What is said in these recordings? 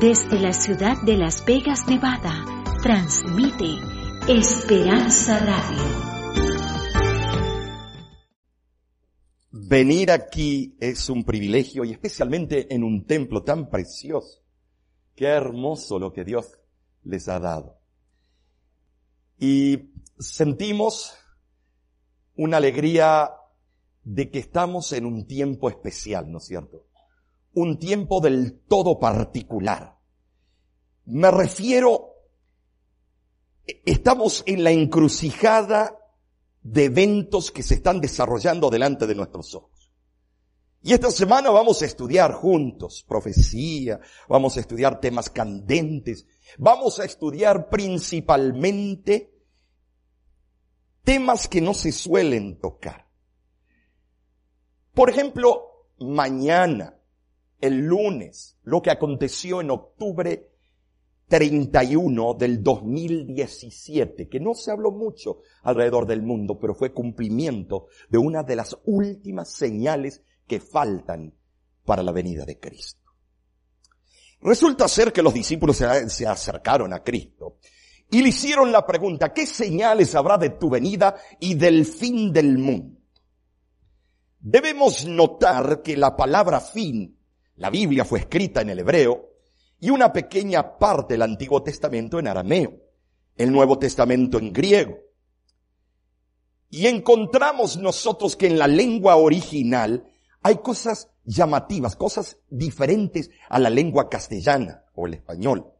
Desde la ciudad de Las Vegas, Nevada, transmite Esperanza Radio. Venir aquí es un privilegio y especialmente en un templo tan precioso. Qué hermoso lo que Dios les ha dado. Y sentimos una alegría de que estamos en un tiempo especial, ¿no es cierto? Un tiempo del todo particular. Me refiero, estamos en la encrucijada de eventos que se están desarrollando delante de nuestros ojos. Y esta semana vamos a estudiar juntos profecía, vamos a estudiar temas candentes, vamos a estudiar principalmente temas que no se suelen tocar. Por ejemplo, mañana, el lunes, lo que aconteció en octubre 31 del 2017, que no se habló mucho alrededor del mundo, pero fue cumplimiento de una de las últimas señales que faltan para la venida de Cristo. Resulta ser que los discípulos se acercaron a Cristo y le hicieron la pregunta, ¿qué señales habrá de tu venida y del fin del mundo? Debemos notar que la palabra fin, la Biblia fue escrita en el hebreo y una pequeña parte del Antiguo Testamento en arameo, el Nuevo Testamento en griego. Y encontramos nosotros que en la lengua original hay cosas llamativas, cosas diferentes a la lengua castellana o el español.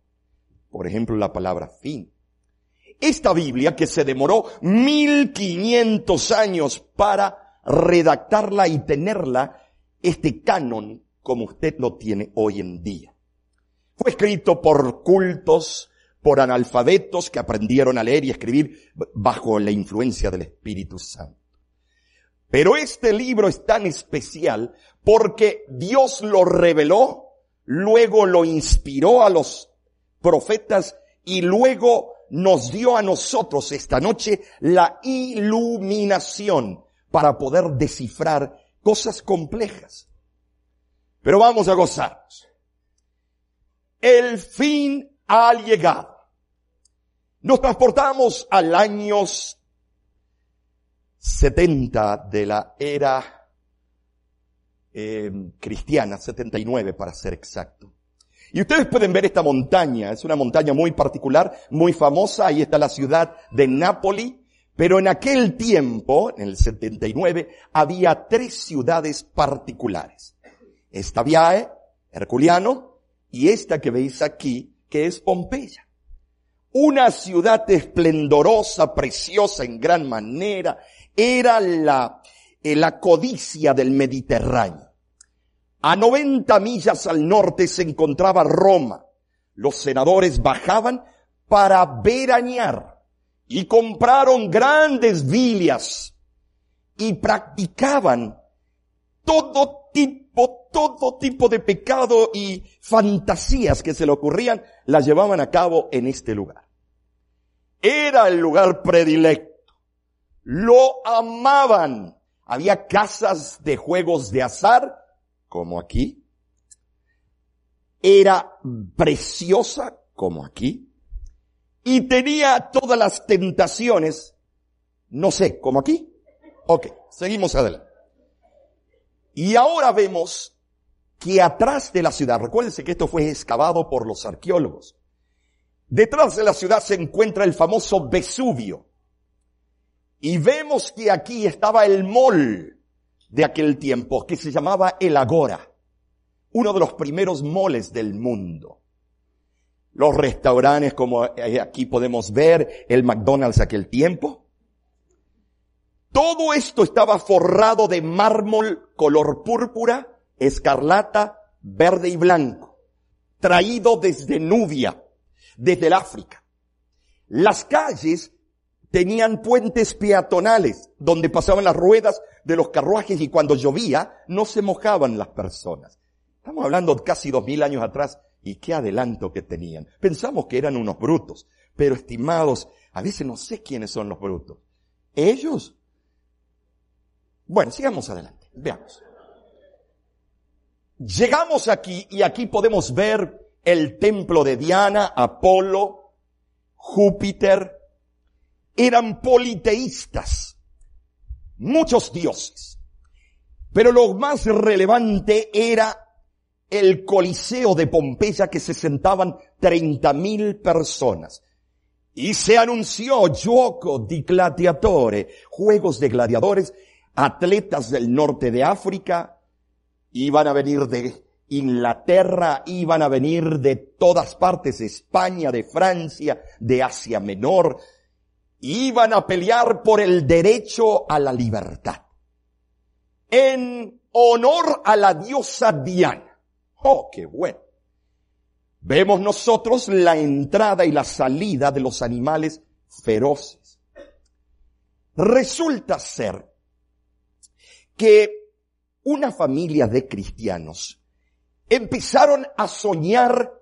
Por ejemplo, la palabra fin. Esta Biblia que se demoró 1500 años para redactarla y tenerla, este canon, como usted lo tiene hoy en día. Fue escrito por cultos, por analfabetos que aprendieron a leer y escribir bajo la influencia del Espíritu Santo. Pero este libro es tan especial porque Dios lo reveló, luego lo inspiró a los profetas y luego nos dio a nosotros esta noche la iluminación para poder descifrar cosas complejas. Pero vamos a gozarnos. El fin ha llegado. Nos transportamos al años 70 de la era eh, cristiana, 79 para ser exacto. Y ustedes pueden ver esta montaña, es una montaña muy particular, muy famosa, ahí está la ciudad de Nápoli, pero en aquel tiempo, en el 79, había tres ciudades particulares. Esta Viae, Herculiano, y esta que veis aquí, que es Pompeya. Una ciudad esplendorosa, preciosa en gran manera, era la, eh, la codicia del Mediterráneo. A 90 millas al norte se encontraba Roma. Los senadores bajaban para veranear y compraron grandes villas y practicaban todo tipo, todo tipo de pecado y fantasías que se le ocurrían, las llevaban a cabo en este lugar. Era el lugar predilecto. Lo amaban. Había casas de juegos de azar, como aquí. Era preciosa, como aquí y tenía todas las tentaciones, no sé, como aquí. Ok, seguimos adelante. Y ahora vemos que atrás de la ciudad, recuérdense que esto fue excavado por los arqueólogos, detrás de la ciudad se encuentra el famoso Vesubio. Y vemos que aquí estaba el mol de aquel tiempo, que se llamaba el Agora, uno de los primeros moles del mundo los restaurantes como aquí podemos ver, el McDonald's aquel tiempo. Todo esto estaba forrado de mármol color púrpura, escarlata, verde y blanco, traído desde Nubia, desde el África. Las calles tenían puentes peatonales donde pasaban las ruedas de los carruajes y cuando llovía no se mojaban las personas. Estamos hablando casi dos mil años atrás y qué adelanto que tenían. Pensamos que eran unos brutos, pero estimados, a veces no sé quiénes son los brutos. ¿Ellos? Bueno, sigamos adelante, veamos. Llegamos aquí y aquí podemos ver el templo de Diana, Apolo, Júpiter, eran politeístas, muchos dioses. Pero lo más relevante era el Coliseo de Pompeya que se sentaban 30.000 personas. Y se anunció gioco di gladiatore, juegos de gladiadores, atletas del norte de África, iban a venir de Inglaterra, iban a venir de todas partes, España, de Francia, de Asia Menor, iban a pelear por el derecho a la libertad. En honor a la diosa Diana. Oh, qué bueno. Vemos nosotros la entrada y la salida de los animales feroces. Resulta ser que una familia de cristianos empezaron a soñar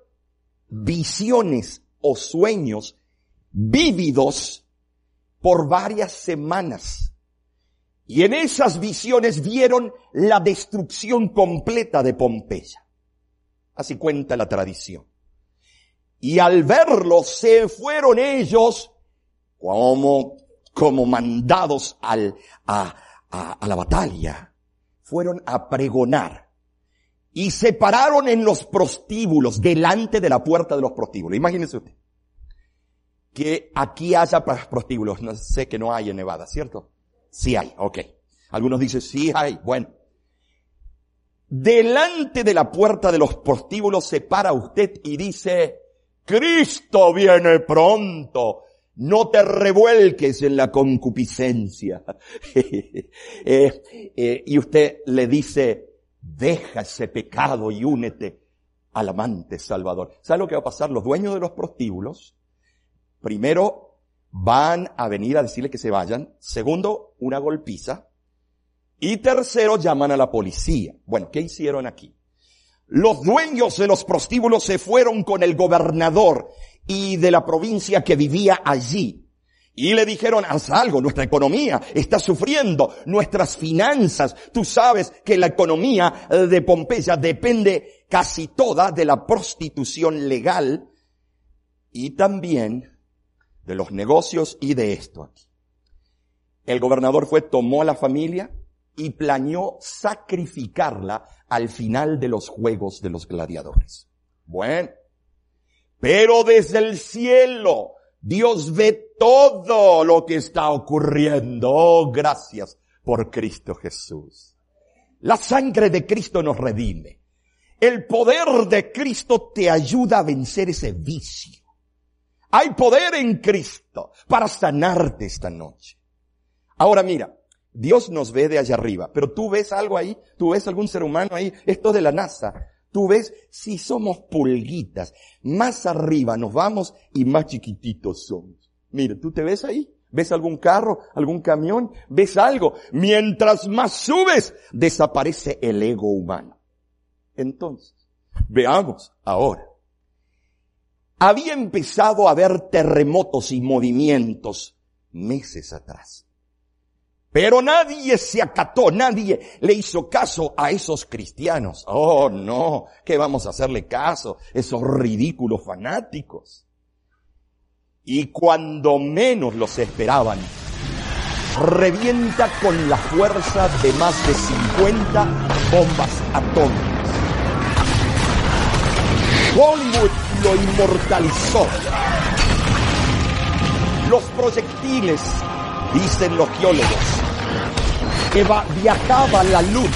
visiones o sueños vívidos por varias semanas. Y en esas visiones vieron la destrucción completa de Pompeya. Así cuenta la tradición. Y al verlo se fueron ellos como, como mandados al, a, a, la batalla. Fueron a pregonar. Y se pararon en los prostíbulos, delante de la puerta de los prostíbulos. Imagínense usted que aquí haya prostíbulos. No sé que no hay en Nevada, ¿cierto? Sí hay, ok. Algunos dicen, sí hay, bueno. Delante de la puerta de los prostíbulos se para usted y dice, Cristo viene pronto. No te revuelques en la concupiscencia. Eh, eh, y usted le dice, deja ese pecado y únete al amante Salvador. ¿Sabe lo que va a pasar? Los dueños de los prostíbulos Primero, van a venir a decirle que se vayan. Segundo, una golpiza. Y tercero, llaman a la policía. Bueno, ¿qué hicieron aquí? Los dueños de los prostíbulos se fueron con el gobernador y de la provincia que vivía allí. Y le dijeron, haz algo, nuestra economía está sufriendo, nuestras finanzas. Tú sabes que la economía de Pompeya depende casi toda de la prostitución legal y también de los negocios y de esto aquí. El gobernador fue, tomó a la familia y planeó sacrificarla al final de los juegos de los gladiadores. Bueno, pero desde el cielo Dios ve todo lo que está ocurriendo. Oh, gracias por Cristo Jesús. La sangre de Cristo nos redime. El poder de Cristo te ayuda a vencer ese vicio. Hay poder en Cristo para sanarte esta noche. Ahora mira, Dios nos ve de allá arriba, pero tú ves algo ahí, tú ves algún ser humano ahí, esto de la NASA. Tú ves si somos pulguitas, más arriba nos vamos y más chiquititos somos. Mira, tú te ves ahí, ves algún carro, algún camión, ves algo. Mientras más subes, desaparece el ego humano. Entonces, veamos ahora había empezado a haber terremotos y movimientos meses atrás. Pero nadie se acató, nadie le hizo caso a esos cristianos. Oh, no, ¿qué vamos a hacerle caso? Esos ridículos fanáticos. Y cuando menos los esperaban, revienta con la fuerza de más de 50 bombas atómicas. Hollywood lo inmortalizó. Los proyectiles, dicen los geólogos, que viajaba la luz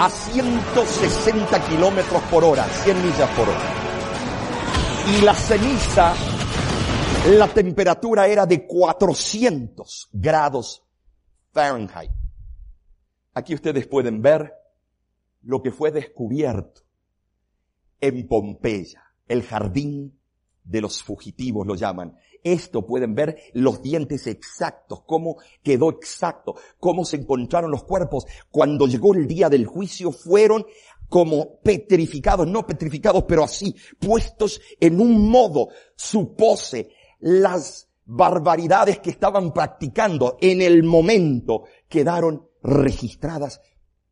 a 160 kilómetros por hora, 100 millas por hora. Y la ceniza, la temperatura era de 400 grados Fahrenheit. Aquí ustedes pueden ver lo que fue descubierto en Pompeya el jardín de los fugitivos lo llaman. Esto pueden ver los dientes exactos, cómo quedó exacto, cómo se encontraron los cuerpos. Cuando llegó el día del juicio fueron como petrificados, no petrificados, pero así, puestos en un modo, su pose, las barbaridades que estaban practicando en el momento quedaron registradas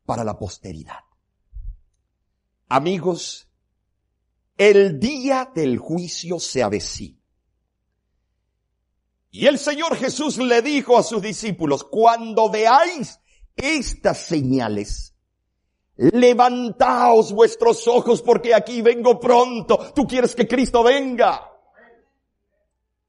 para la posteridad. Amigos, el día del juicio se avecina. Y el Señor Jesús le dijo a sus discípulos, cuando veáis estas señales, levantaos vuestros ojos porque aquí vengo pronto. Tú quieres que Cristo venga.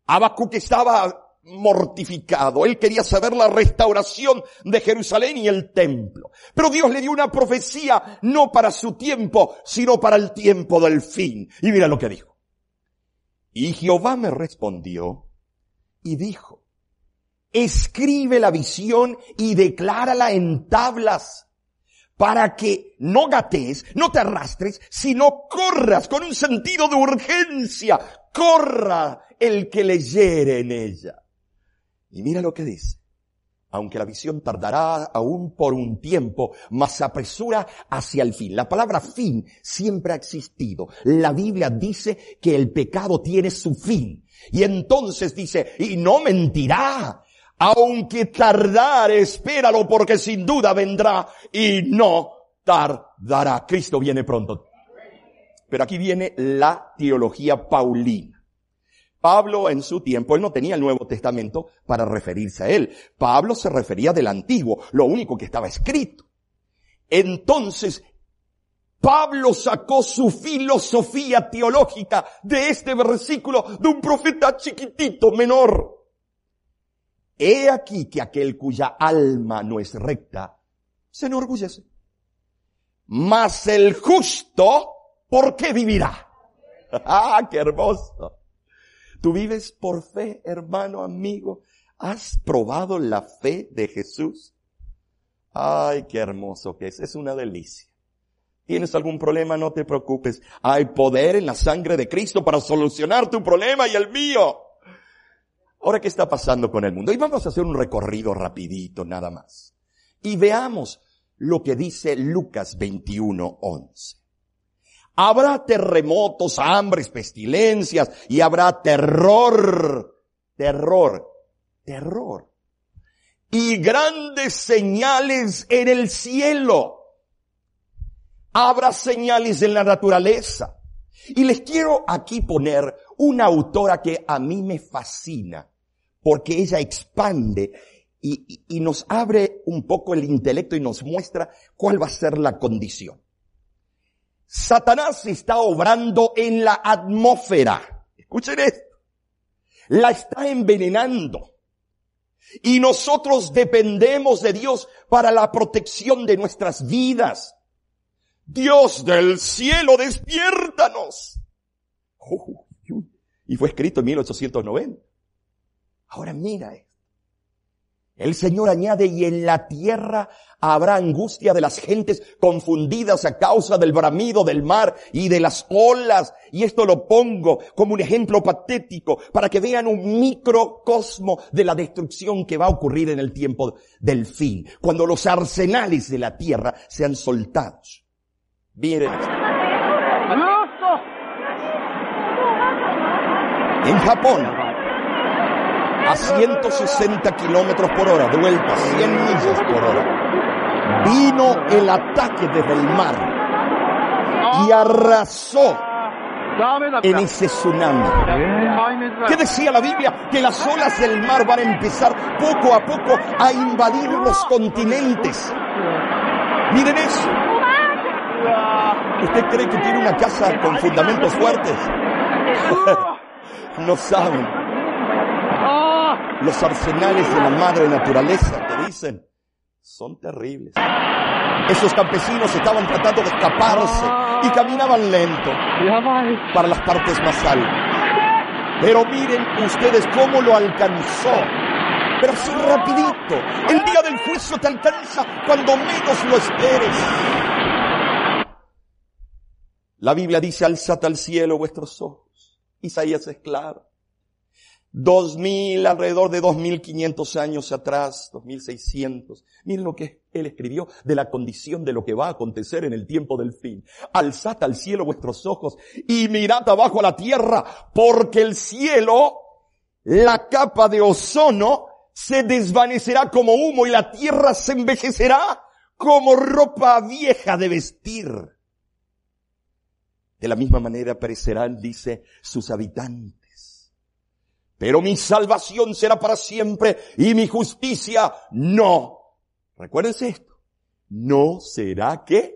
Habacuc estaba mortificado. Él quería saber la restauración de Jerusalén y el templo. Pero Dios le dio una profecía no para su tiempo, sino para el tiempo del fin. Y mira lo que dijo. Y Jehová me respondió y dijo, escribe la visión y declárala en tablas para que no gatees, no te arrastres, sino corras con un sentido de urgencia. Corra el que leyere en ella. Y mira lo que dice. Aunque la visión tardará aún por un tiempo, mas se apresura hacia el fin. La palabra fin siempre ha existido. La Biblia dice que el pecado tiene su fin. Y entonces dice, y no mentirá. Aunque tardar, espéralo porque sin duda vendrá y no tardará. Cristo viene pronto. Pero aquí viene la teología paulina. Pablo en su tiempo, él no tenía el Nuevo Testamento para referirse a él. Pablo se refería del Antiguo, lo único que estaba escrito. Entonces, Pablo sacó su filosofía teológica de este versículo de un profeta chiquitito, menor. He aquí que aquel cuya alma no es recta se enorgullece. Mas el justo, ¿por qué vivirá? ¡Ah, qué hermoso! Tú vives por fe, hermano, amigo. ¿Has probado la fe de Jesús? Ay, qué hermoso que es. Es una delicia. ¿Tienes algún problema? No te preocupes. Hay poder en la sangre de Cristo para solucionar tu problema y el mío. Ahora, ¿qué está pasando con el mundo? Y vamos a hacer un recorrido rapidito, nada más. Y veamos lo que dice Lucas 21, 11. Habrá terremotos, hambres, pestilencias y habrá terror, terror, terror. Y grandes señales en el cielo. Habrá señales en la naturaleza. Y les quiero aquí poner una autora que a mí me fascina, porque ella expande y, y, nos abre un poco el intelecto y nos muestra cuál va a ser la condición. Satanás está obrando en la atmósfera. Escuchen esto. La está envenenando. Y nosotros dependemos de Dios para la protección de nuestras vidas. Dios del cielo, despiértanos. y fue escrito en 1890. Ahora mira esto. El Señor añade, y en la tierra habrá angustia de las gentes confundidas a causa del bramido del mar y de las olas. Y esto lo pongo como un ejemplo patético para que vean un microcosmo de la destrucción que va a ocurrir en el tiempo del fin, cuando los arsenales de la tierra sean soltados. Miren. En Japón, a 160 kilómetros por hora, de vuelta, 100 millas por hora. Vino el ataque desde el mar y arrasó en ese tsunami. ¿Qué decía la Biblia? Que las olas del mar van a empezar poco a poco a invadir los continentes. Miren eso. ¿Usted cree que tiene una casa con fundamentos fuertes? no saben los arsenales de la madre naturaleza, te dicen, son terribles. Esos campesinos estaban tratando de escaparse y caminaban lento para las partes más altas. Pero miren ustedes cómo lo alcanzó. Pero así rapidito. El día del juicio te alcanza cuando menos lo esperes. La Biblia dice, alzad al cielo vuestros ojos. Isaías es claro. Dos mil, alrededor de dos mil quinientos años atrás, dos mil seiscientos. Miren lo que él escribió de la condición de lo que va a acontecer en el tiempo del fin. Alzad al cielo vuestros ojos y mirad abajo a la tierra, porque el cielo, la capa de ozono, se desvanecerá como humo y la tierra se envejecerá como ropa vieja de vestir. De la misma manera perecerán, dice, sus habitantes. Pero mi salvación será para siempre y mi justicia no. Recuérdense esto. No será que.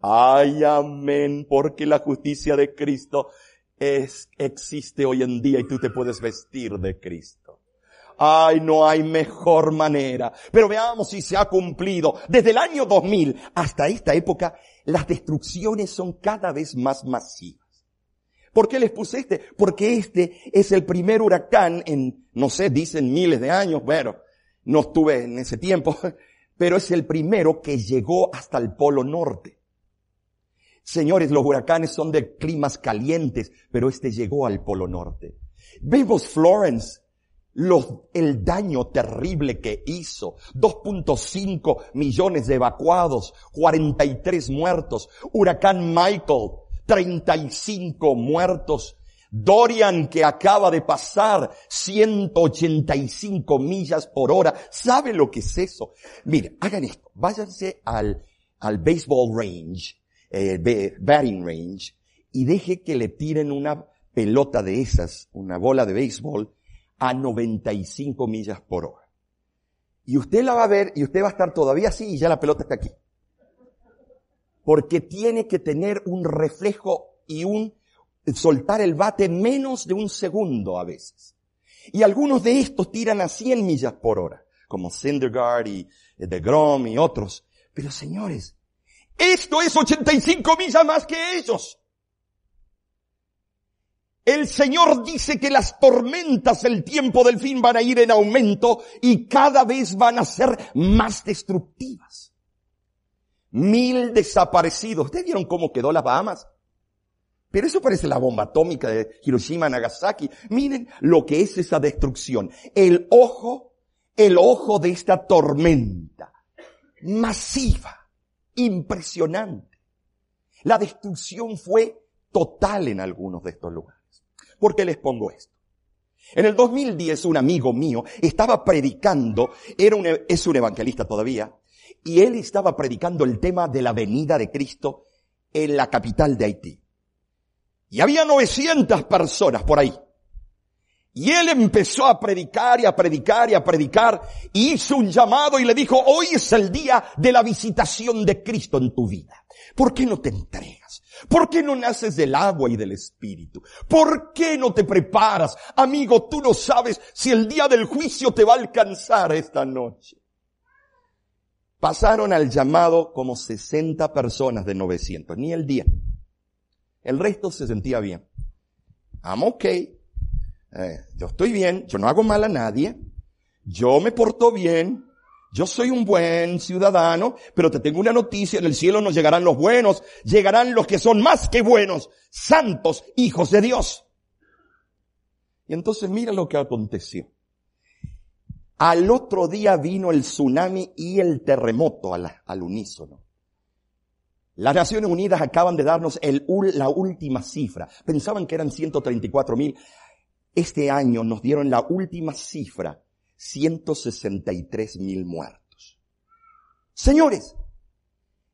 Ay, amén, porque la justicia de Cristo es, existe hoy en día y tú te puedes vestir de Cristo. Ay, no hay mejor manera. Pero veamos si se ha cumplido. Desde el año 2000 hasta esta época, las destrucciones son cada vez más masivas. ¿Por qué les puse este? Porque este es el primer huracán en, no sé, dicen miles de años, bueno, no estuve en ese tiempo, pero es el primero que llegó hasta el Polo Norte. Señores, los huracanes son de climas calientes, pero este llegó al Polo Norte. Vemos Florence, el daño terrible que hizo. 2.5 millones de evacuados, 43 muertos. Huracán Michael, 35 muertos. Dorian que acaba de pasar 185 millas por hora. ¿Sabe lo que es eso? Mire, hagan esto. Váyanse al, al baseball range, eh, batting range, y deje que le tiren una pelota de esas, una bola de béisbol, a 95 millas por hora. Y usted la va a ver y usted va a estar todavía así y ya la pelota está aquí. Porque tiene que tener un reflejo y un soltar el bate menos de un segundo a veces. Y algunos de estos tiran a 100 millas por hora, como Syndergaard y de Grom y otros. Pero señores, esto es 85 millas más que ellos. El Señor dice que las tormentas el tiempo del fin van a ir en aumento y cada vez van a ser más destructivas. Mil desaparecidos. ¿Ustedes vieron cómo quedó las Bahamas? Pero eso parece la bomba atómica de Hiroshima, Nagasaki. Miren lo que es esa destrucción. El ojo, el ojo de esta tormenta. Masiva. Impresionante. La destrucción fue total en algunos de estos lugares. ¿Por qué les pongo esto? En el 2010 un amigo mío estaba predicando, era un, es un evangelista todavía, y él estaba predicando el tema de la venida de Cristo en la capital de Haití. Y había 900 personas por ahí. Y él empezó a predicar y a predicar y a predicar y hizo un llamado y le dijo, hoy es el día de la visitación de Cristo en tu vida. ¿Por qué no te entregas? ¿Por qué no naces del agua y del espíritu? ¿Por qué no te preparas? Amigo, tú no sabes si el día del juicio te va a alcanzar esta noche. Pasaron al llamado como 60 personas de 900, ni el día. El resto se sentía bien. I'm okay. Eh, yo estoy bien, yo no hago mal a nadie. Yo me porto bien. Yo soy un buen ciudadano, pero te tengo una noticia, en el cielo no llegarán los buenos, llegarán los que son más que buenos, santos, hijos de Dios. Y entonces mira lo que aconteció. Al otro día vino el tsunami y el terremoto al unísono. Las Naciones Unidas acaban de darnos el, la última cifra. Pensaban que eran 134 mil. Este año nos dieron la última cifra, 163 mil muertos. Señores,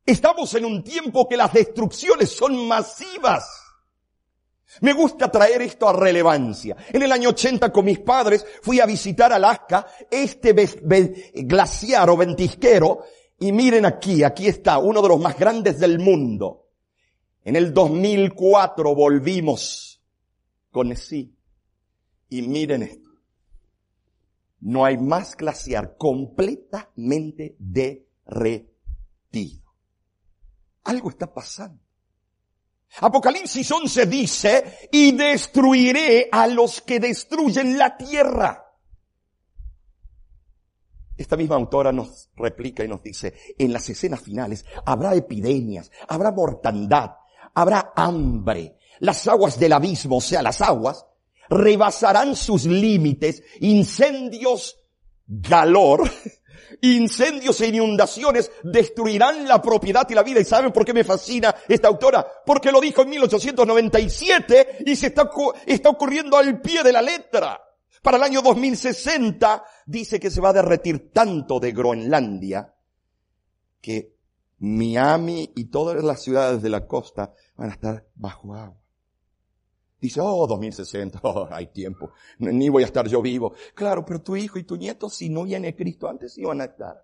estamos en un tiempo que las destrucciones son masivas. Me gusta traer esto a relevancia. En el año 80 con mis padres fui a visitar Alaska, este glaciar o ventisquero, y miren aquí, aquí está, uno de los más grandes del mundo. En el 2004 volvimos con sí. Y miren esto. No hay más glaciar completamente derretido. Algo está pasando. Apocalipsis 11 dice, y destruiré a los que destruyen la tierra. Esta misma autora nos replica y nos dice, en las escenas finales habrá epidemias, habrá mortandad, habrá hambre. Las aguas del abismo, o sea, las aguas, rebasarán sus límites, incendios galor, incendios e inundaciones destruirán la propiedad y la vida. ¿Y saben por qué me fascina esta autora? Porque lo dijo en 1897 y se está, ocurriendo al pie de la letra. Para el año 2060 dice que se va a derretir tanto de Groenlandia que Miami y todas las ciudades de la costa van a estar bajo agua. Dice, oh, 2060, oh, hay tiempo, ni voy a estar yo vivo. Claro, pero tu hijo y tu nieto, si no viene Cristo antes, iban a estar.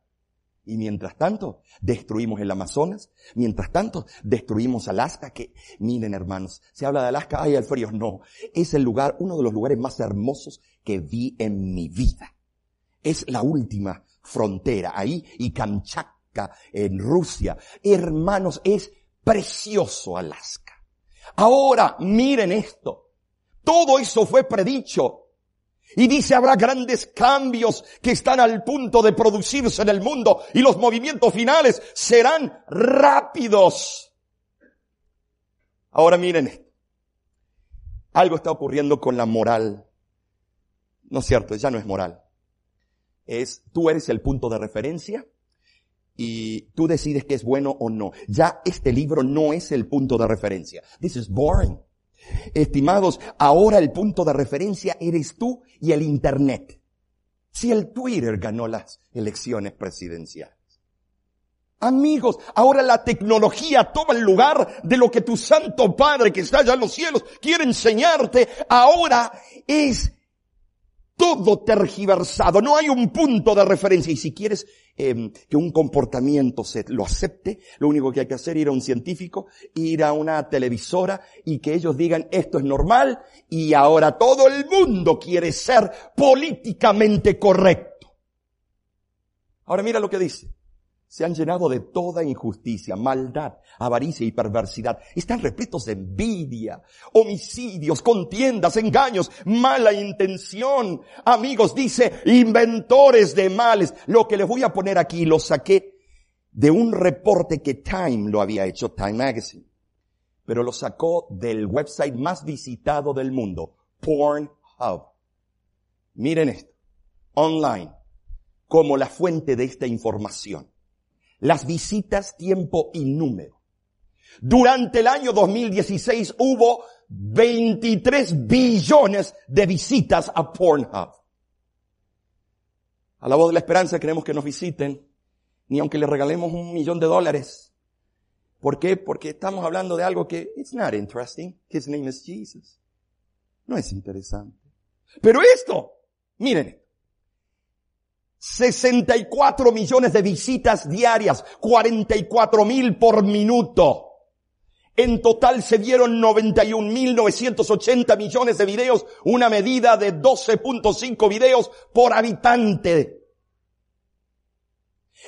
Y mientras tanto, destruimos el Amazonas, mientras tanto, destruimos Alaska, que, miren hermanos, se habla de Alaska, ay, el frío, no. Es el lugar, uno de los lugares más hermosos que vi en mi vida. Es la última frontera, ahí, y Kamchatka, en Rusia. Hermanos, es precioso Alaska. Ahora, miren esto. Todo eso fue predicho y dice, habrá grandes cambios que están al punto de producirse en el mundo y los movimientos finales serán rápidos. Ahora miren, algo está ocurriendo con la moral. No es cierto, ya no es moral. Es, tú eres el punto de referencia y tú decides que es bueno o no. Ya este libro no es el punto de referencia. This is boring. Estimados, ahora el punto de referencia eres tú y el Internet. Si el Twitter ganó las elecciones presidenciales. Amigos, ahora la tecnología toma el lugar de lo que tu Santo Padre que está allá en los cielos quiere enseñarte. Ahora es todo tergiversado, no hay un punto de referencia. Y si quieres em, que un comportamiento se lo acepte, lo único que hay que hacer es ir a un científico, ir a una televisora y que ellos digan esto es normal y ahora todo el mundo quiere ser políticamente correcto. Ahora mira lo que dice se han llenado de toda injusticia, maldad, avaricia y perversidad. Están repletos de envidia, homicidios, contiendas, engaños, mala intención. Amigos, dice, inventores de males. Lo que les voy a poner aquí lo saqué de un reporte que Time lo había hecho, Time Magazine. Pero lo sacó del website más visitado del mundo, Pornhub. Miren esto, online, como la fuente de esta información las visitas tiempo y número. Durante el año 2016 hubo 23 billones de visitas a Pornhub. A la voz de la esperanza queremos que nos visiten, ni aunque le regalemos un millón de dólares. ¿Por qué? Porque estamos hablando de algo que it's not interesting. His name is Jesus. No es interesante. Pero esto, miren, 64 millones de visitas diarias, 44 mil por minuto. En total se dieron 91.980 millones de videos, una medida de 12.5 videos por habitante.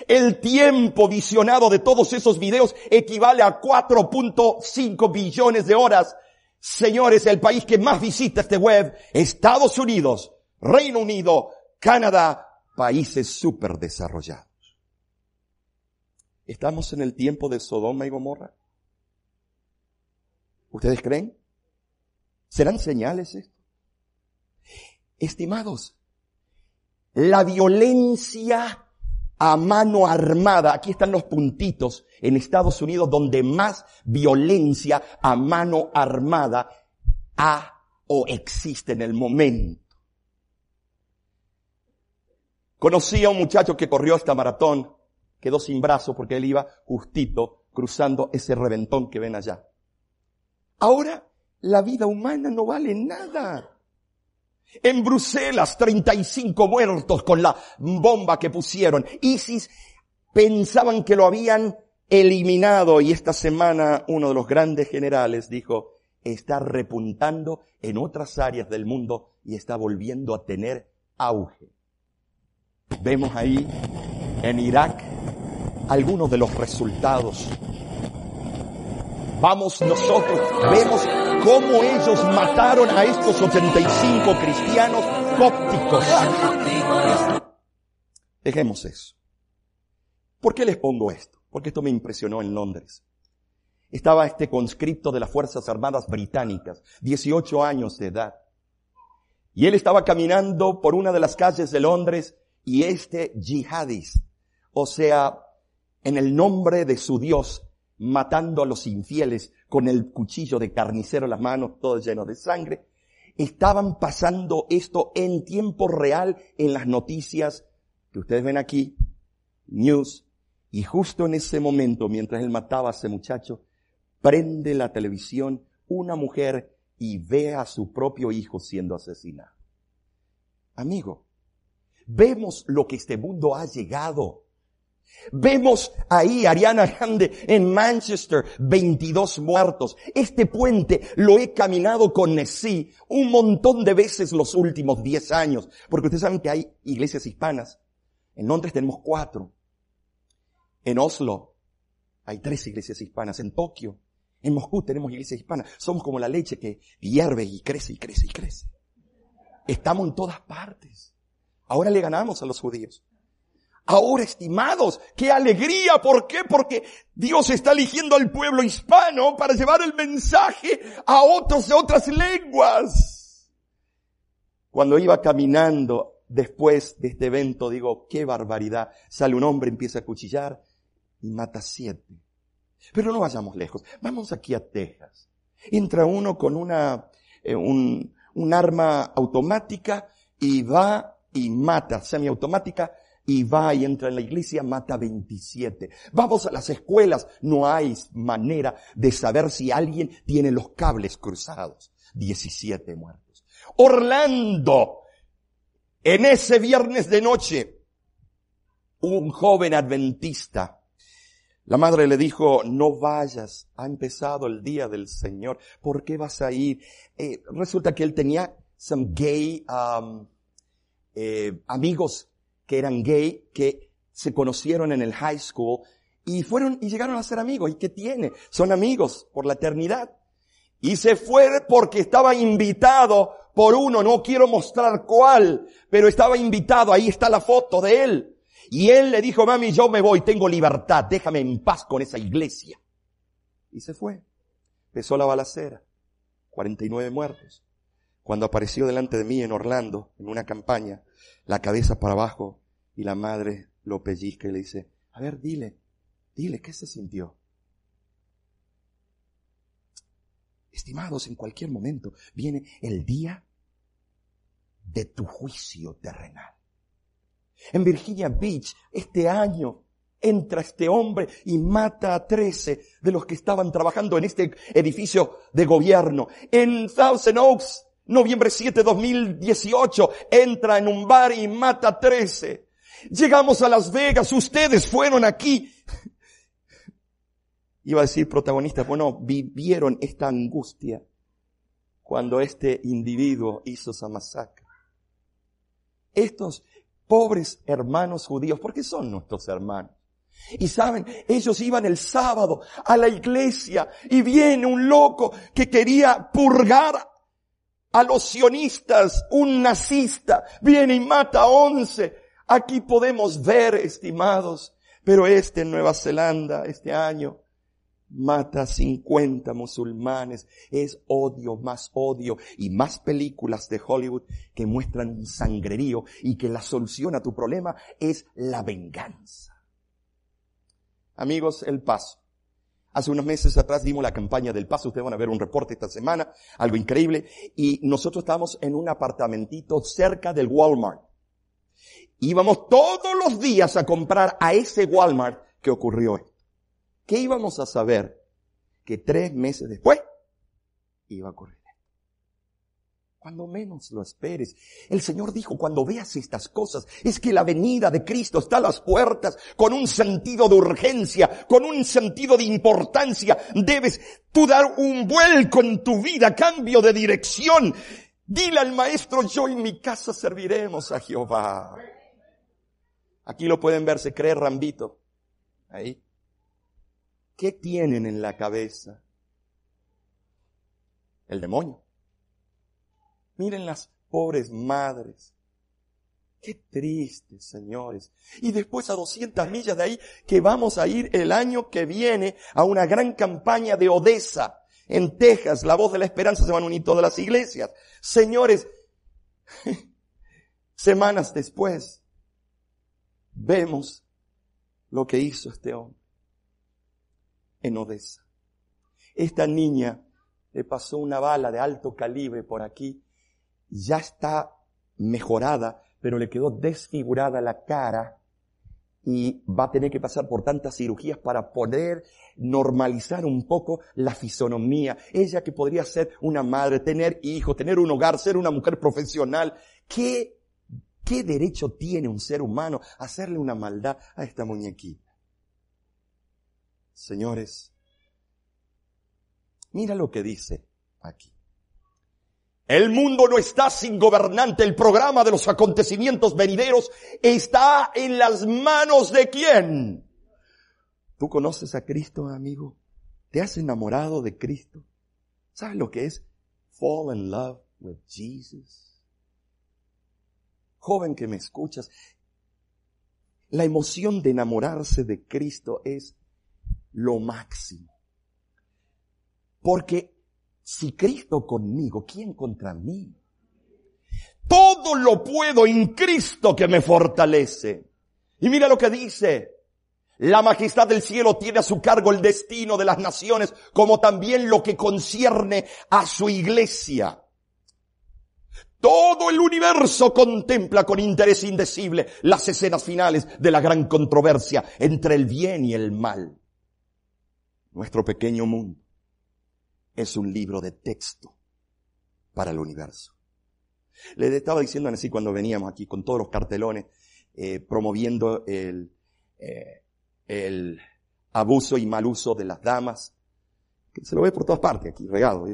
El tiempo visionado de todos esos videos equivale a 4.5 billones de horas. Señores, el país que más visita este web, Estados Unidos, Reino Unido, Canadá, países súper desarrollados. ¿Estamos en el tiempo de Sodoma y Gomorra? ¿Ustedes creen? ¿Serán señales esto? Estimados, la violencia a mano armada, aquí están los puntitos en Estados Unidos donde más violencia a mano armada ha o existe en el momento. Conocí a un muchacho que corrió esta maratón, quedó sin brazo porque él iba justito cruzando ese reventón que ven allá. Ahora la vida humana no vale nada. En Bruselas, 35 muertos con la bomba que pusieron. ISIS pensaban que lo habían eliminado y esta semana uno de los grandes generales dijo, está repuntando en otras áreas del mundo y está volviendo a tener auge. Vemos ahí en Irak algunos de los resultados. Vamos nosotros, vemos cómo ellos mataron a estos 85 cristianos cópticos. Dejemos eso. ¿Por qué les pongo esto? Porque esto me impresionó en Londres. Estaba este conscripto de las Fuerzas Armadas Británicas, 18 años de edad. Y él estaba caminando por una de las calles de Londres y este yihadis, o sea, en el nombre de su Dios, matando a los infieles con el cuchillo de carnicero en las manos, todo lleno de sangre, estaban pasando esto en tiempo real en las noticias que ustedes ven aquí, news, Y justo en ese momento, mientras él mataba a ese muchacho, prende la televisión una mujer y ve a su propio hijo siendo asesinado. Amigo, vemos lo que este mundo ha llegado. Vemos ahí Ariana Grande en Manchester, 22 muertos. Este puente lo he caminado con Nessie un montón de veces los últimos 10 años, porque ustedes saben que hay iglesias hispanas. En Londres tenemos cuatro. En Oslo hay tres iglesias hispanas. En Tokio, en Moscú tenemos iglesias hispanas. Somos como la leche que hierve y crece y crece y crece. Estamos en todas partes. Ahora le ganamos a los judíos. Ahora, estimados, qué alegría. ¿Por qué? Porque Dios está eligiendo al pueblo hispano para llevar el mensaje a otros de otras lenguas. Cuando iba caminando después de este evento, digo, qué barbaridad. Sale un hombre, empieza a cuchillar y mata siete. Pero no vayamos lejos. Vamos aquí a Texas. Entra uno con una, eh, un, un arma automática y va y mata, semiautomática, y va y entra en la iglesia, mata 27. Vamos a las escuelas, no hay manera de saber si alguien tiene los cables cruzados. 17 muertos. Orlando, en ese viernes de noche, un joven adventista, la madre le dijo, no vayas, ha empezado el día del Señor, ¿por qué vas a ir? Eh, resulta que él tenía some gay um, eh, amigos que eran gay, que se conocieron en el high school y fueron y llegaron a ser amigos. ¿Y qué tiene? Son amigos por la eternidad. Y se fue porque estaba invitado por uno, no quiero mostrar cuál, pero estaba invitado, ahí está la foto de él. Y él le dijo, mami, yo me voy, tengo libertad, déjame en paz con esa iglesia. Y se fue. Empezó la balacera. 49 muertos. Cuando apareció delante de mí en Orlando, en una campaña, la cabeza para abajo y la madre lo pellizca y le dice, a ver, dile, dile, ¿qué se sintió? Estimados, en cualquier momento viene el día de tu juicio terrenal. En Virginia Beach, este año, entra este hombre y mata a 13 de los que estaban trabajando en este edificio de gobierno. En Thousand Oaks, Noviembre 7, 2018, entra en un bar y mata 13. Llegamos a Las Vegas, ustedes fueron aquí. Iba a decir protagonistas, bueno, vivieron esta angustia cuando este individuo hizo esa masacre. Estos pobres hermanos judíos, porque son nuestros hermanos. Y saben, ellos iban el sábado a la iglesia y viene un loco que quería purgar a los sionistas, un nazista, viene y mata a once. Aquí podemos ver, estimados, pero este en Nueva Zelanda, este año, mata a 50 musulmanes. Es odio, más odio y más películas de Hollywood que muestran un sangrerío y que la solución a tu problema es la venganza. Amigos, el paso. Hace unos meses atrás dimos la campaña del paso, ustedes van a ver un reporte esta semana, algo increíble, y nosotros estábamos en un apartamentito cerca del Walmart. Íbamos todos los días a comprar a ese Walmart que ocurrió. ¿Qué íbamos a saber? Que tres meses después iba a ocurrir. Cuando menos lo esperes. El Señor dijo, cuando veas estas cosas, es que la venida de Cristo está a las puertas con un sentido de urgencia, con un sentido de importancia. Debes tú dar un vuelco en tu vida, cambio de dirección. Dile al maestro, yo en mi casa serviremos a Jehová. Aquí lo pueden ver, se cree Rambito. Ahí. ¿Qué tienen en la cabeza? El demonio. Miren las pobres madres. Qué triste, señores. Y después a 200 millas de ahí que vamos a ir el año que viene a una gran campaña de Odessa, en Texas. La voz de la esperanza se van a unir todas las iglesias. Señores, semanas después, vemos lo que hizo este hombre en Odessa. Esta niña le pasó una bala de alto calibre por aquí ya está mejorada, pero le quedó desfigurada la cara y va a tener que pasar por tantas cirugías para poder normalizar un poco la fisonomía. Ella que podría ser una madre, tener hijos, tener un hogar, ser una mujer profesional. ¿Qué, qué derecho tiene un ser humano a hacerle una maldad a esta muñequita? Señores, mira lo que dice aquí. El mundo no está sin gobernante. El programa de los acontecimientos venideros está en las manos de quién. ¿Tú conoces a Cristo, amigo? ¿Te has enamorado de Cristo? ¿Sabes lo que es fall in love with Jesus? Joven que me escuchas, la emoción de enamorarse de Cristo es lo máximo. Porque si Cristo conmigo, ¿quién contra mí? Todo lo puedo en Cristo que me fortalece. Y mira lo que dice. La majestad del cielo tiene a su cargo el destino de las naciones, como también lo que concierne a su iglesia. Todo el universo contempla con interés indecible las escenas finales de la gran controversia entre el bien y el mal. Nuestro pequeño mundo es un libro de texto para el universo. Le estaba diciendo así cuando veníamos aquí con todos los cartelones eh, promoviendo el, eh, el abuso y mal uso de las damas, que se lo ve por todas partes aquí, regado.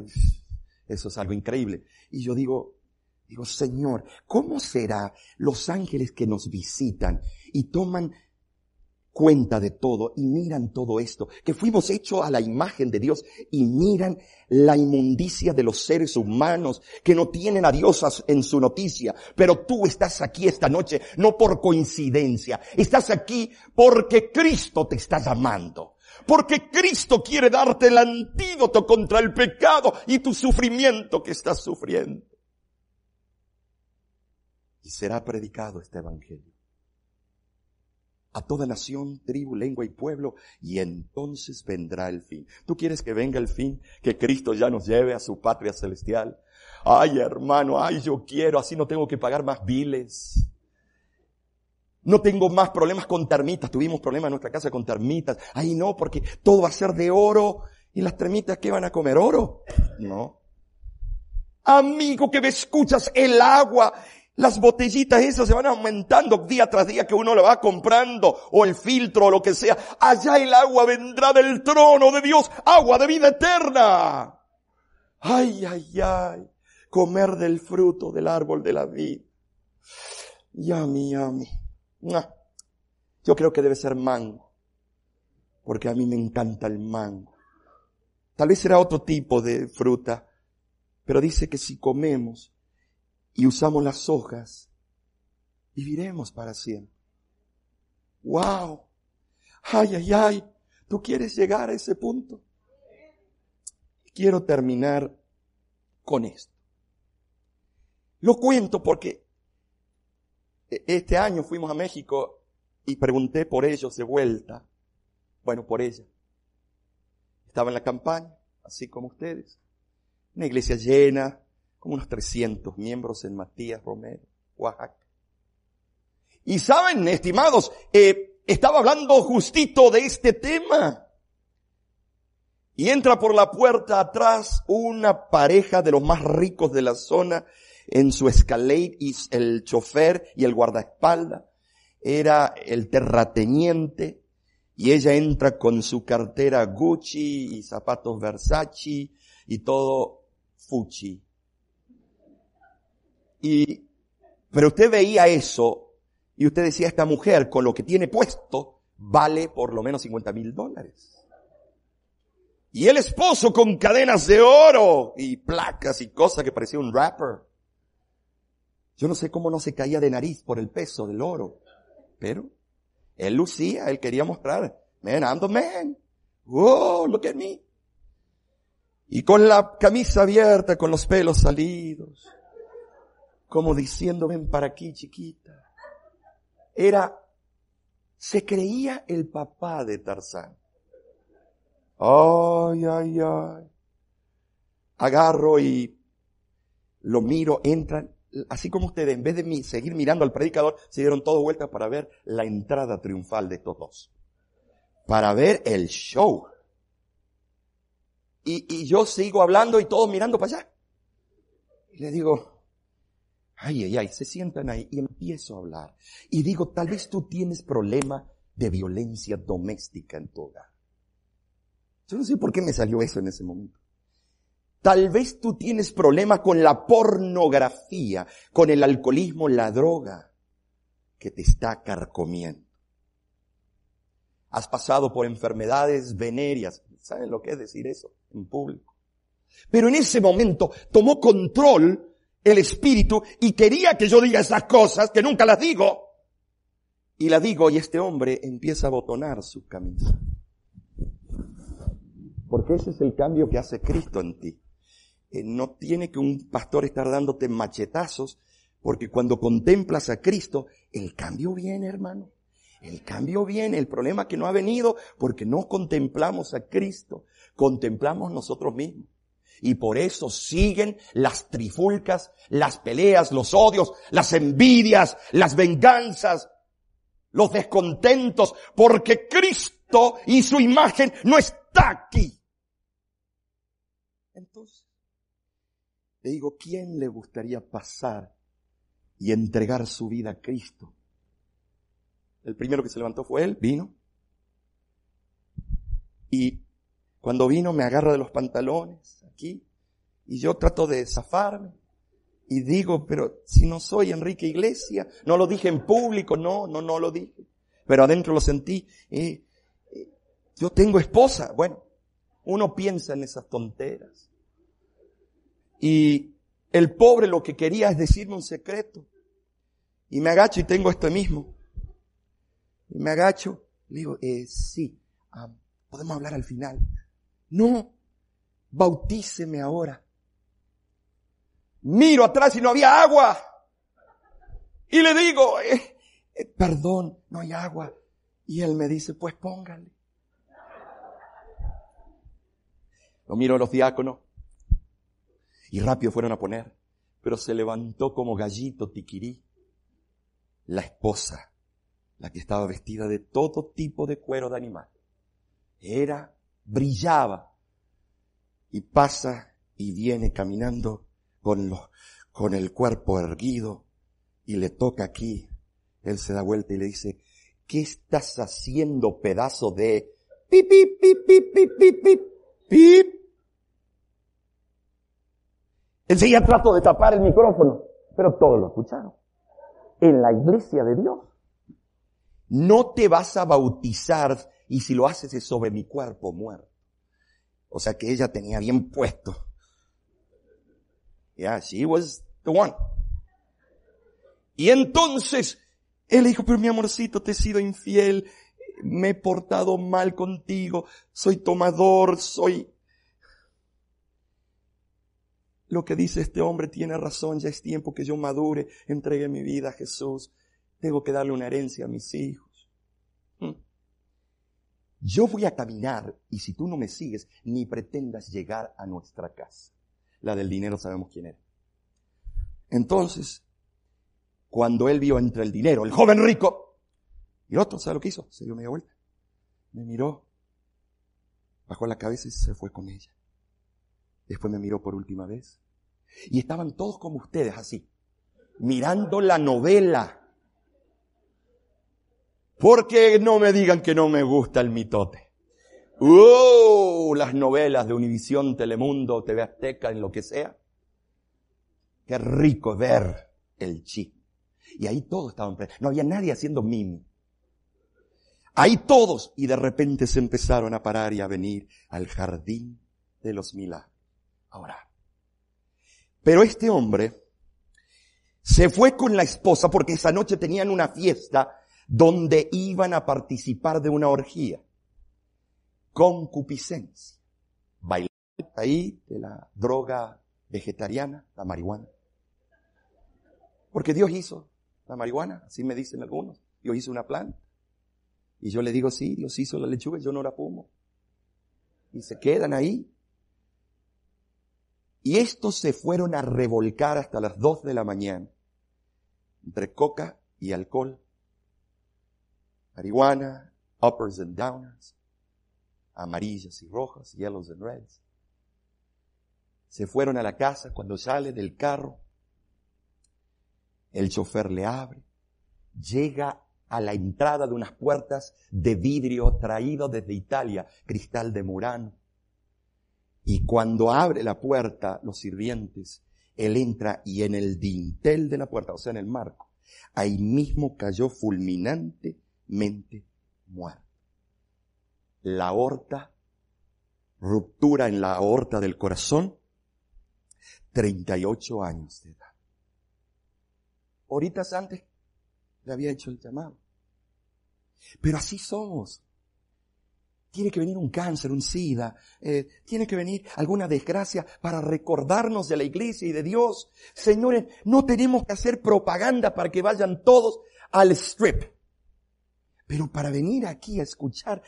Eso es algo increíble. Y yo digo, digo, Señor, ¿cómo será los ángeles que nos visitan y toman cuenta de todo y miran todo esto, que fuimos hechos a la imagen de Dios y miran la inmundicia de los seres humanos que no tienen a Dios en su noticia. Pero tú estás aquí esta noche no por coincidencia, estás aquí porque Cristo te está llamando. Porque Cristo quiere darte el antídoto contra el pecado y tu sufrimiento que estás sufriendo. Y será predicado este evangelio a toda nación, tribu, lengua y pueblo, y entonces vendrá el fin. ¿Tú quieres que venga el fin? Que Cristo ya nos lleve a su patria celestial. Ay, hermano, ay, yo quiero, así no tengo que pagar más biles. No tengo más problemas con termitas. Tuvimos problemas en nuestra casa con termitas. Ay, no, porque todo va a ser de oro. ¿Y las termitas qué van a comer? ¿Oro? No. Amigo que me escuchas, el agua las botellitas esas se van aumentando día tras día que uno lo va comprando, o el filtro, o lo que sea. Allá el agua vendrá del trono de Dios, agua de vida eterna. Ay, ay, ay, comer del fruto del árbol de la vida. Yami, yami. Yo creo que debe ser mango, porque a mí me encanta el mango. Tal vez será otro tipo de fruta, pero dice que si comemos y usamos las hojas, viviremos para siempre. ¡Wow! ¡Ay, ay, ay! ¿Tú quieres llegar a ese punto? Quiero terminar con esto. Lo cuento porque este año fuimos a México y pregunté por ellos de vuelta. Bueno, por ella. Estaba en la campaña, así como ustedes. Una iglesia llena, como unos 300 miembros en Matías Romero, Oaxaca. Y saben, estimados, eh, estaba hablando justito de este tema. Y entra por la puerta atrás una pareja de los más ricos de la zona en su Escalade y el chofer y el guardaespaldas. Era el terrateniente y ella entra con su cartera Gucci y zapatos Versace y todo Fuchi. Y, pero usted veía eso y usted decía, esta mujer con lo que tiene puesto vale por lo menos 50 mil dólares. Y el esposo con cadenas de oro y placas y cosas que parecía un rapper. Yo no sé cómo no se caía de nariz por el peso del oro. Pero él lucía, él quería mostrar, man, I'm the man. Oh, look at me. Y con la camisa abierta, con los pelos salidos como diciendo, ven para aquí, chiquita. Era, se creía el papá de Tarzán. Ay, ay, ay. Agarro y lo miro, entran así como ustedes, en vez de seguir mirando al predicador, se dieron todos vueltas para ver la entrada triunfal de estos dos. Para ver el show. Y, y yo sigo hablando y todos mirando para allá. Y le digo, ay, ay, ay, se sientan ahí y empiezo a hablar. Y digo, tal vez tú tienes problema de violencia doméstica en tu hogar. Yo no sé por qué me salió eso en ese momento. Tal vez tú tienes problema con la pornografía, con el alcoholismo, la droga que te está carcomiendo. Has pasado por enfermedades venéreas. ¿Saben lo que es decir eso en público? Pero en ese momento tomó control el espíritu y quería que yo diga esas cosas que nunca las digo. Y las digo y este hombre empieza a botonar su camisa. Porque ese es el cambio que hace Cristo en ti. Eh, no tiene que un pastor estar dándote machetazos, porque cuando contemplas a Cristo, el cambio viene, hermano. El cambio viene, el problema que no ha venido porque no contemplamos a Cristo, contemplamos nosotros mismos. Y por eso siguen las trifulcas, las peleas, los odios, las envidias, las venganzas, los descontentos, porque Cristo y su imagen no está aquí. Entonces, le digo, ¿quién le gustaría pasar y entregar su vida a Cristo? El primero que se levantó fue él, vino. Y cuando vino me agarra de los pantalones aquí y yo trato de zafarme. Y digo, pero si no soy Enrique Iglesia, no lo dije en público, no, no, no lo dije. Pero adentro lo sentí. Eh, eh, yo tengo esposa. Bueno, uno piensa en esas tonteras. Y el pobre lo que quería es decirme un secreto. Y me agacho y tengo esto mismo. Y me agacho, le digo, eh, sí, ah, podemos hablar al final. No, bautíceme ahora. Miro atrás y no había agua. Y le digo, eh, eh, perdón, no hay agua. Y él me dice, pues póngale. Lo miro a los diáconos y rápido fueron a poner. Pero se levantó como gallito tiquirí la esposa, la que estaba vestida de todo tipo de cuero de animal. Era, brillaba y pasa y viene caminando con, el cuerpo erguido y le toca aquí. Él se da vuelta y le dice, ¿qué estás haciendo pedazo de pip, pip, pip, pip, pip, pip, pip, pip? Enseguida trato de tapar el micrófono, pero todos lo escucharon. En la iglesia de Dios. No te vas a bautizar y si lo haces es sobre mi cuerpo muerto. O sea que ella tenía bien puesto. Yeah, she was the one. Y entonces, él dijo, pero mi amorcito, te he sido infiel, me he portado mal contigo, soy tomador, soy lo que dice este hombre tiene razón, ya es tiempo que yo madure, entregue mi vida a Jesús. Tengo que darle una herencia a mis hijos. Yo voy a caminar y si tú no me sigues, ni pretendas llegar a nuestra casa. La del dinero sabemos quién era. Entonces, cuando él vio entre el dinero, el joven rico, y otro, ¿sabe lo que hizo? Se dio media vuelta. Me miró, bajó la cabeza y se fue con ella. Después me miró por última vez. Y estaban todos como ustedes así, mirando la novela. Porque no me digan que no me gusta el mitote. ¡Uh! Las novelas de Univisión, Telemundo, TV Azteca, en lo que sea. Qué rico ver el chi. Y ahí todos estaban, no había nadie haciendo mimi. Ahí todos, y de repente se empezaron a parar y a venir al jardín de los milagros ahora. Pero este hombre se fue con la esposa porque esa noche tenían una fiesta donde iban a participar de una orgía. Concupiscencia. Bailar ahí de la droga vegetariana, la marihuana. Porque Dios hizo la marihuana, así me dicen algunos. Dios hizo una planta. Y yo le digo, sí, Dios hizo la lechuga, yo no la fumo. Y se quedan ahí Y estos se fueron a revolcar hasta las dos de la mañana, entre coca y alcohol, marihuana, uppers and downers, amarillas y rojas, yellows and reds. Se fueron a la casa cuando sale del carro. El chofer le abre, llega a la entrada de unas puertas de vidrio traído desde Italia, cristal de Murano. Y cuando abre la puerta, los sirvientes, él entra y en el dintel de la puerta, o sea, en el marco, ahí mismo cayó fulminantemente muerto. La aorta, ruptura en la aorta del corazón, 38 años de edad. Horitas antes le había hecho el llamado. Pero así somos. Tiene que venir un cáncer, un SIDA, eh, tiene que venir alguna desgracia para recordarnos de la iglesia y de Dios. Señores, no tenemos que hacer propaganda para que vayan todos al strip. Pero para venir aquí a escuchar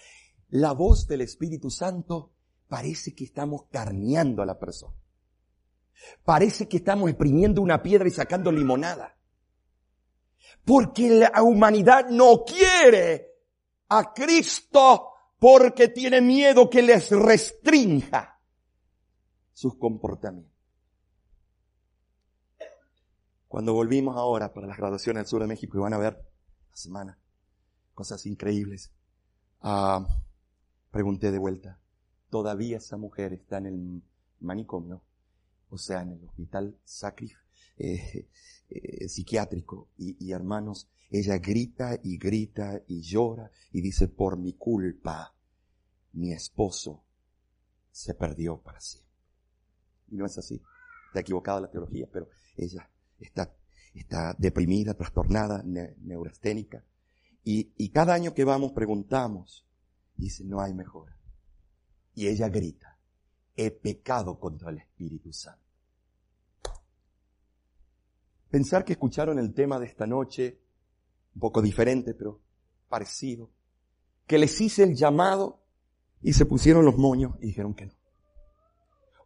la voz del Espíritu Santo, parece que estamos carneando a la persona. Parece que estamos exprimiendo una piedra y sacando limonada. Porque la humanidad no quiere a Cristo porque tiene miedo que les restrinja sus comportamientos. Cuando volvimos ahora para las graduaciones del sur de México y van a ver la semana cosas increíbles, ah, pregunté de vuelta, ¿todavía esa mujer está en el manicomio? O sea, en el hospital eh, eh, psiquiátrico. Y, y hermanos, ella grita y grita y llora y dice, por mi culpa, mi esposo se perdió para siempre. Y no es así. Está equivocada la teología, pero ella está, está deprimida, trastornada, neurasténica. Y, y cada año que vamos preguntamos, dice, no hay mejora. Y ella grita, he pecado contra el Espíritu Santo. Pensar que escucharon el tema de esta noche, un poco diferente, pero parecido, que les hice el llamado y se pusieron los moños y dijeron que no.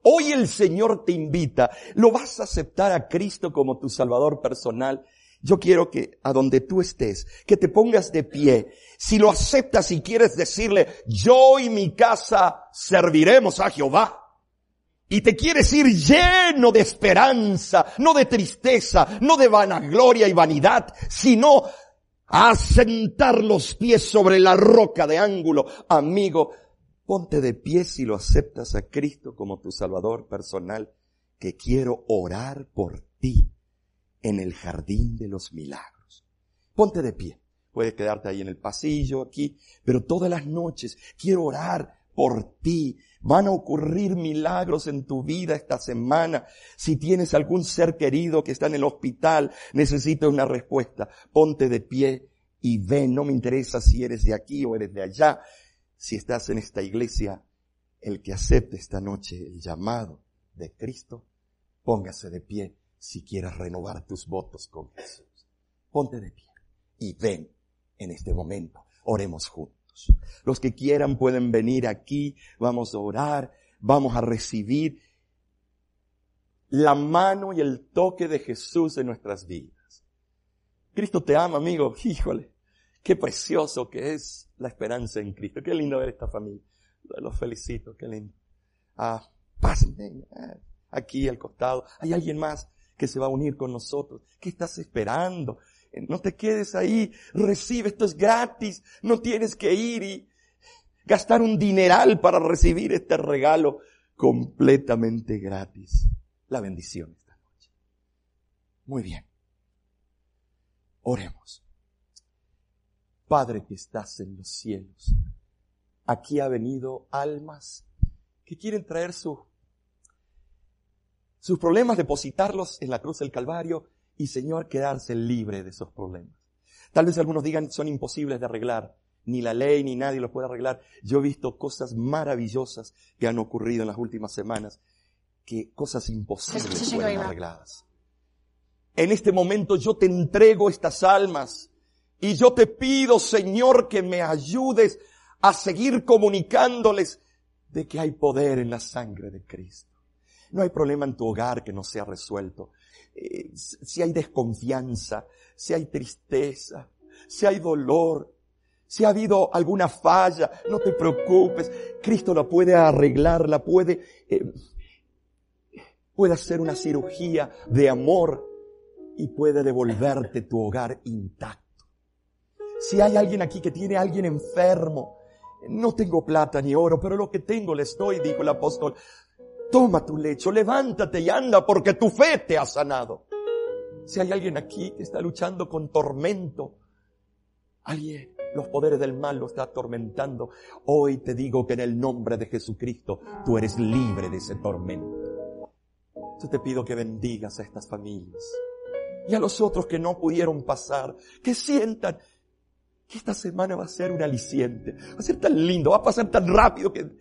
Hoy el Señor te invita, lo vas a aceptar a Cristo como tu Salvador personal. Yo quiero que a donde tú estés, que te pongas de pie. Si lo aceptas y quieres decirle, yo y mi casa serviremos a Jehová. Y te quieres ir lleno de esperanza, no de tristeza, no de vanagloria y vanidad, sino a sentar los pies sobre la roca de ángulo. Amigo, ponte de pie si lo aceptas a Cristo como tu Salvador personal, que quiero orar por ti en el jardín de los milagros. Ponte de pie. Puedes quedarte ahí en el pasillo, aquí, pero todas las noches quiero orar por ti Van a ocurrir milagros en tu vida esta semana. Si tienes algún ser querido que está en el hospital, necesita una respuesta. Ponte de pie y ven. No me interesa si eres de aquí o eres de allá. Si estás en esta iglesia, el que acepte esta noche el llamado de Cristo, póngase de pie si quieres renovar tus votos con Jesús. Ponte de pie y ven en este momento. Oremos juntos. Los que quieran pueden venir aquí, vamos a orar, vamos a recibir la mano y el toque de Jesús en nuestras vidas. Cristo te ama, amigo. Híjole, qué precioso que es la esperanza en Cristo. Qué lindo ver esta familia. Los felicito, qué lindo. Ah, pásenme ah, aquí al costado. Hay alguien más que se va a unir con nosotros. ¿Qué estás esperando? No te quedes ahí, recibe, esto es gratis, no tienes que ir y gastar un dineral para recibir este regalo completamente gratis. La bendición esta noche. Muy bien. Oremos. Padre que estás en los cielos, aquí ha venido almas que quieren traer sus problemas, depositarlos en la cruz del Calvario y Señor quedarse libre de esos problemas. Tal vez algunos digan son imposibles de arreglar. Ni la ley ni nadie los puede arreglar. Yo he visto cosas maravillosas que han ocurrido en las últimas semanas, que cosas imposibles fueron arregladas. En este momento yo te entrego estas almas y yo te pido, Señor, que me ayudes a seguir comunicándoles de que hay poder en la sangre de Cristo No hay problema en tu hogar que no sea resuelto. Eh, si hay desconfianza, si hay tristeza, si hay dolor, si ha habido alguna falla, no te preocupes. Cristo la puede arreglar, la puede, eh, puede hacer una cirugía de amor y puede devolverte tu hogar intacto. Si hay alguien aquí que tiene a alguien enfermo, no tengo plata ni oro, pero lo que tengo le estoy, dijo el apóstol. Toma tu lecho, levántate y anda porque tu fe te ha sanado. Si hay alguien aquí que está luchando con tormento, alguien, los poderes del mal lo está atormentando, hoy te digo que en el nombre de Jesucristo tú eres libre de ese tormento. Yo te pido que bendigas a estas familias y a los otros que no pudieron pasar, que sientan que esta semana va a ser un aliciente, va a ser tan lindo, va a pasar tan rápido que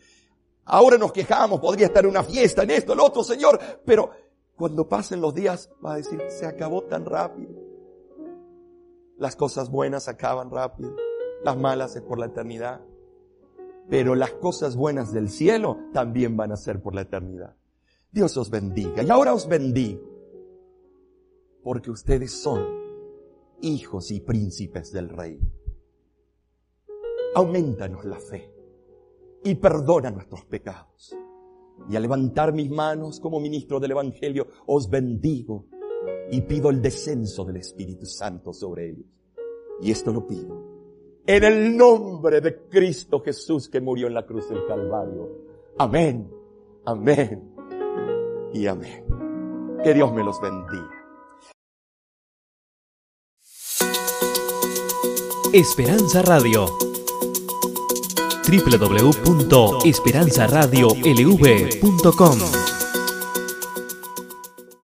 ahora nos quejamos, podría estar en una fiesta, en esto, en lo otro, Señor, pero cuando pasen los días va a decir, se acabó tan rápido. Las cosas buenas acaban rápido, las malas es por la eternidad, pero las cosas buenas del cielo también van a ser por la eternidad. Dios os bendiga y ahora os bendigo, porque ustedes son hijos y príncipes del rey aumentanos la fe y perdona nuestros pecados. Y al levantar mis manos como ministro del Evangelio, os bendigo y pido el descenso del Espíritu Santo sobre ellos. Y esto lo pido en el nombre de Cristo Jesús que murió en la cruz del Calvario. Amén, amén y amén. Que Dios me los bendiga. Esperanza Radio www.esperanzaradiolv.com